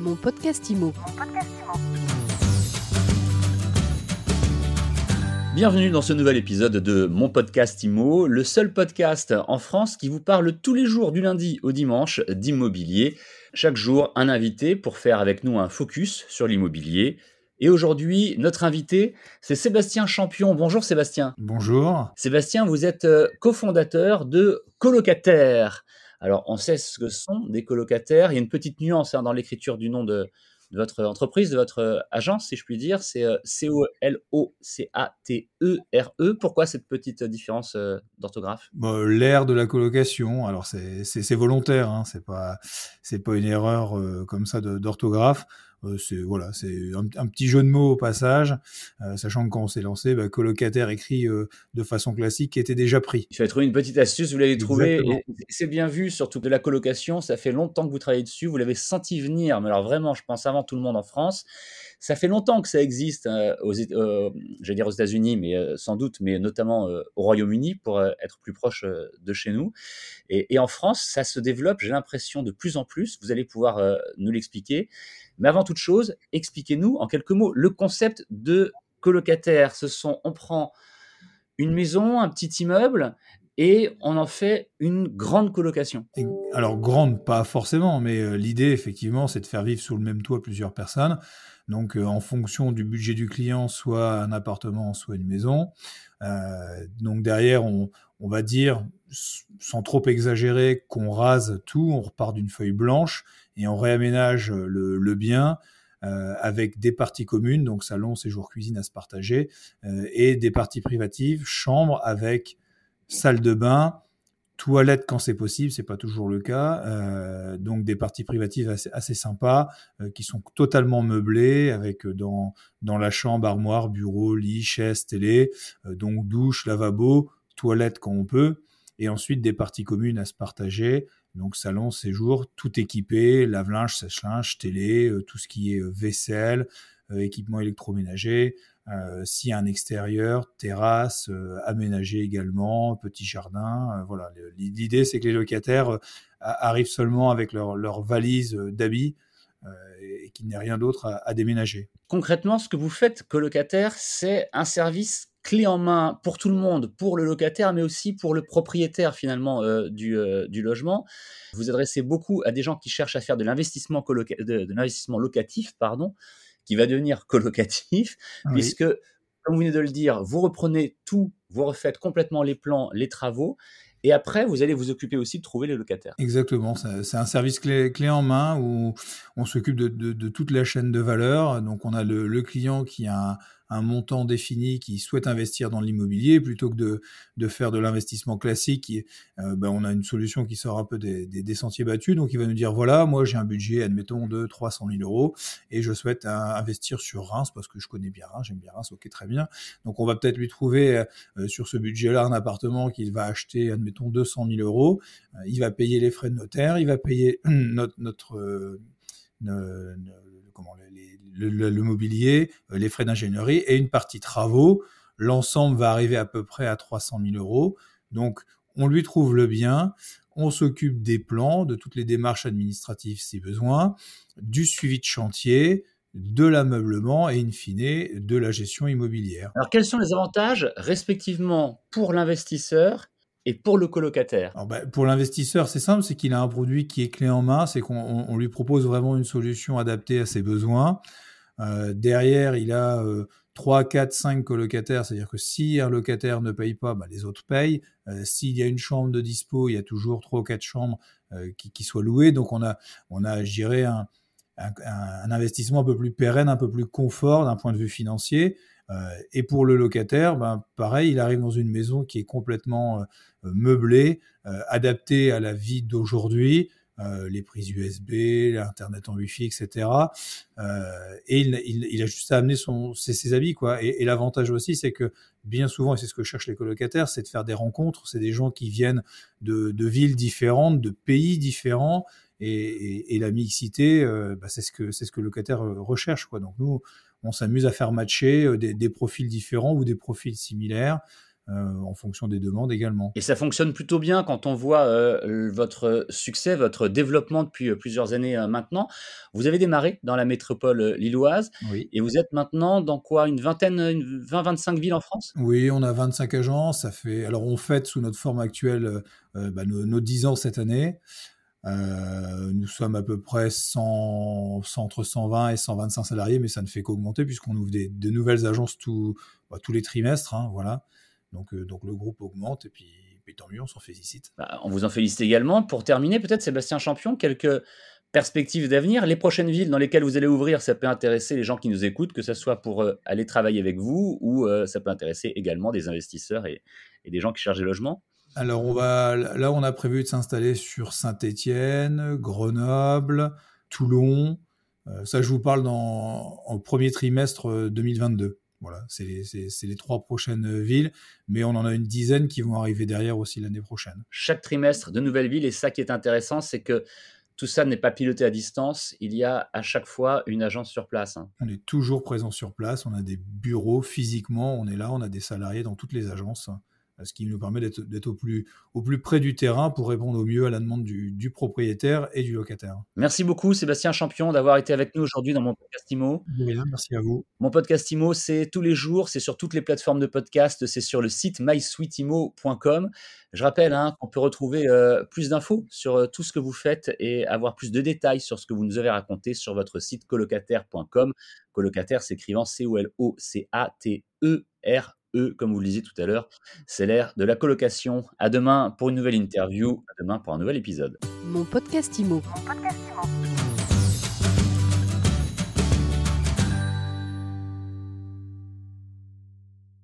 Mon podcast IMO. Bienvenue dans ce nouvel épisode de Mon podcast IMO, le seul podcast en France qui vous parle tous les jours du lundi au dimanche d'immobilier. Chaque jour, un invité pour faire avec nous un focus sur l'immobilier. Et aujourd'hui, notre invité, c'est Sébastien Champion. Bonjour Sébastien. Bonjour. Sébastien, vous êtes euh, cofondateur de Colocataire. Alors, on sait ce que sont des colocataires. Il y a une petite nuance hein, dans l'écriture du nom de, votre entreprise, de votre euh, agence, si je puis dire. C'est euh, C-O-L-O-C-A-T-E-R-E. Pourquoi cette petite différence euh, d'orthographe? Bah, L'ère de la colocation. Alors, c'est volontaire. Hein, c'est pas, pas une erreur comme ça d'orthographe. Euh, c'est voilà, c'est un, petit jeu de mots au passage, euh, sachant que quand on s'est lancé, bah, colocataire écrit euh, de façon classique était déjà pris. Tu as trouvé une petite astuce, vous l'avez trouvé. C'est bien vu, surtout de la colocation. Ça fait longtemps que vous travaillez dessus, vous l'avez senti venir. Mais alors vraiment, je pense avant tout le monde en France. Ça fait longtemps que ça existe aux, j'allais dire aux États-Unis, mais sans doute, mais notamment au Royaume-Uni pour être plus proche de chez nous. Et, et, en France, ça se développe, j'ai l'impression, de plus en plus. Vous allez pouvoir nous l'expliquer. Mais avant toute chose, expliquez-nous en quelques mots le concept de colocataire. Ce sont, on prend une maison, un petit immeuble, et on en fait une grande colocation. Alors grande, pas forcément, mais euh, l'idée effectivement, c'est de faire vivre sous le même toit plusieurs personnes. Donc euh, en fonction du budget du client, soit un appartement, soit une maison. Euh, donc derrière, on, va dire, sans trop exagérer, qu'on rase tout, on repart d'une feuille blanche et on réaménage le, bien euh, avec des parties communes, donc salon, séjour, cuisine à se partager, euh, et des parties privatives, chambre avec salle de bain, toilette quand c'est possible, c'est pas toujours le cas, euh, donc des parties privatives assez, sympas qui sont totalement meublées avec dans dans la chambre armoire, bureau, lit, chaise, télé, donc douche, lavabo, toilette quand on peut, et ensuite des parties communes à se partager donc salon, séjour, tout équipé, lave-linge, sèche-linge, télé, euh, tout ce qui est euh, vaisselle, euh, équipement électroménager, a un extérieur, terrasse, aménagé également, petit jardin. voilà. L'idée, c'est que les locataires arrivent seulement avec leur, leur valise d'habits et qu'il n'y ait rien d'autre à, à déménager. Concrètement, ce que vous faites, colocataire, c'est un service clé en main pour tout le monde, pour le locataire, mais aussi pour le propriétaire finalement euh, du, euh, du, logement. Vous adressez beaucoup à des gens qui cherchent à faire de l'investissement de, l'investissement locatif, pardon, qui va devenir colocatif, puisque comme vous venez de le dire, vous reprenez tout, vous refaites complètement les plans, les travaux, et après, vous allez vous occuper aussi de trouver les locataires. Exactement, c'est un service clé, clé, en main où on s'occupe de, de, de, toute la chaîne de valeur. Donc on a le, le client qui a un, un montant défini qui souhaite investir dans l'immobilier plutôt que de, de faire de l'investissement classique. Euh, ben, on a une solution qui sort un peu des, des, sentiers battus. Donc il va nous dire voilà, moi j'ai un budget, admettons, de 300 000 euros et je souhaite investir sur Reims parce que je connais bien Reims, j'aime bien Reims, ok, très bien. Donc on va peut-être lui trouver euh, sur ce budget-là un appartement qu'il va acheter, admettons, 200 000 euros. Euh, il va payer les frais de notaire, il va payer notre, comment, les, le, mobilier, euh, les frais d'ingénierie et une partie travaux. L'ensemble va arriver à peu près à 300 000 euros. Donc, on lui trouve le bien, on s'occupe des plans, de toutes les démarches administratives si besoin, du suivi de chantier, de l'ameublement et in fine de la gestion immobilière. Alors quels sont les avantages respectivement pour l'investisseur et pour le colocataire ben, Pour l'investisseur, c'est simple, c'est qu'il a un produit qui est clé en main, c'est qu'on lui propose vraiment une solution adaptée à ses besoins. Euh, derrière, il a 3, 4, 5 colocataires, c'est-à-dire que si un locataire ne paye pas, bah, les autres payent. Euh, s'il y a une chambre de dispo, il y a toujours 3 ou 4 chambres euh, qui, soient louées. Donc on a, on a je dirais, un, un, investissement un peu plus pérenne, un peu plus confort d'un point de vue financier. Et pour le locataire, ben, pareil, il arrive dans une maison qui est complètement meublée, adaptée à la vie d'aujourd'hui, euh, les prises USB, l'internet en Wi-Fi, etc. Euh, et il, a juste à amener son, ses, habits, quoi. Et, l'avantage aussi, c'est que bien souvent, et c'est ce que cherchent les colocataires, c'est de faire des rencontres. C'est des gens qui viennent de, villes différentes, de pays différents, et, la mixité, euh, bah, c'est ce que c'est ce que le locataire euh, recherche, quoi. Donc nous, on s'amuse à faire matcher des, des, profils différents ou des profils similaires. euh, en fonction des demandes également. Et ça fonctionne plutôt bien quand on voit euh, votre succès, votre développement depuis euh, plusieurs années maintenant. Vous avez démarré dans la métropole lilloise et vous êtes maintenant dans quoi Une vingtaine, 20-25 villes en France? Oui, on a 25 agences. Ça fait, alors on fête sous notre forme actuelle bah, nos, 10 ans cette année. Nous sommes à peu près 100, entre 120 et 125 salariés, mais ça ne fait qu'augmenter puisqu'on ouvre des, de nouvelles agences bah, tous les trimestres. Hein, voilà. Donc, euh, donc le groupe augmente et puis, tant mieux, on s'en félicite. Bah, on vous en félicite également. Pour terminer, peut-être Sébastien Champion, quelques perspectives d'avenir. Les prochaines villes dans lesquelles vous allez ouvrir, ça peut intéresser les gens qui nous écoutent, que ce soit pour euh, aller travailler avec vous ou euh, ça peut intéresser également des investisseurs et, des gens qui cherchent des logements. Alors on va, là, on a prévu de s'installer sur Saint-Étienne, Grenoble, Toulon. ça, je vous parle dans, en premier trimestre 2022. Voilà, c'est les trois prochaines villes, mais on en a une dizaine qui vont arriver derrière aussi l'année prochaine. Chaque trimestre, de nouvelles villes, et ça qui est intéressant, c'est que tout ça n'est pas piloté à distance, il y a à chaque fois une agence sur place. Hein. On est toujours présent sur place, on a des bureaux physiquement, on est là, on a des salariés dans toutes les agences ce qui nous permet d'être au plus, au plus près du terrain pour répondre au mieux à la demande du, propriétaire et du locataire. Merci beaucoup Sébastien Champion d'avoir été avec nous aujourd'hui dans mon podcast IMO. merci à vous. Mon podcast IMO, c'est tous les jours, c'est sur toutes les plateformes de podcast, c'est sur le site mysweetimo.com. Je rappelle hein, qu'on peut retrouver euh, plus d'infos sur euh, tout ce que vous faites et avoir plus de détails sur ce que vous nous avez raconté sur votre site colocataire.com. Colocataire s'écrivant C-O-L-O-C-A-T-E-R eux, comme vous le disiez tout à l'heure, c'est l'ère de la colocation. À demain pour une nouvelle interview, à demain pour un nouvel épisode. Mon podcast Mon podcast Imo.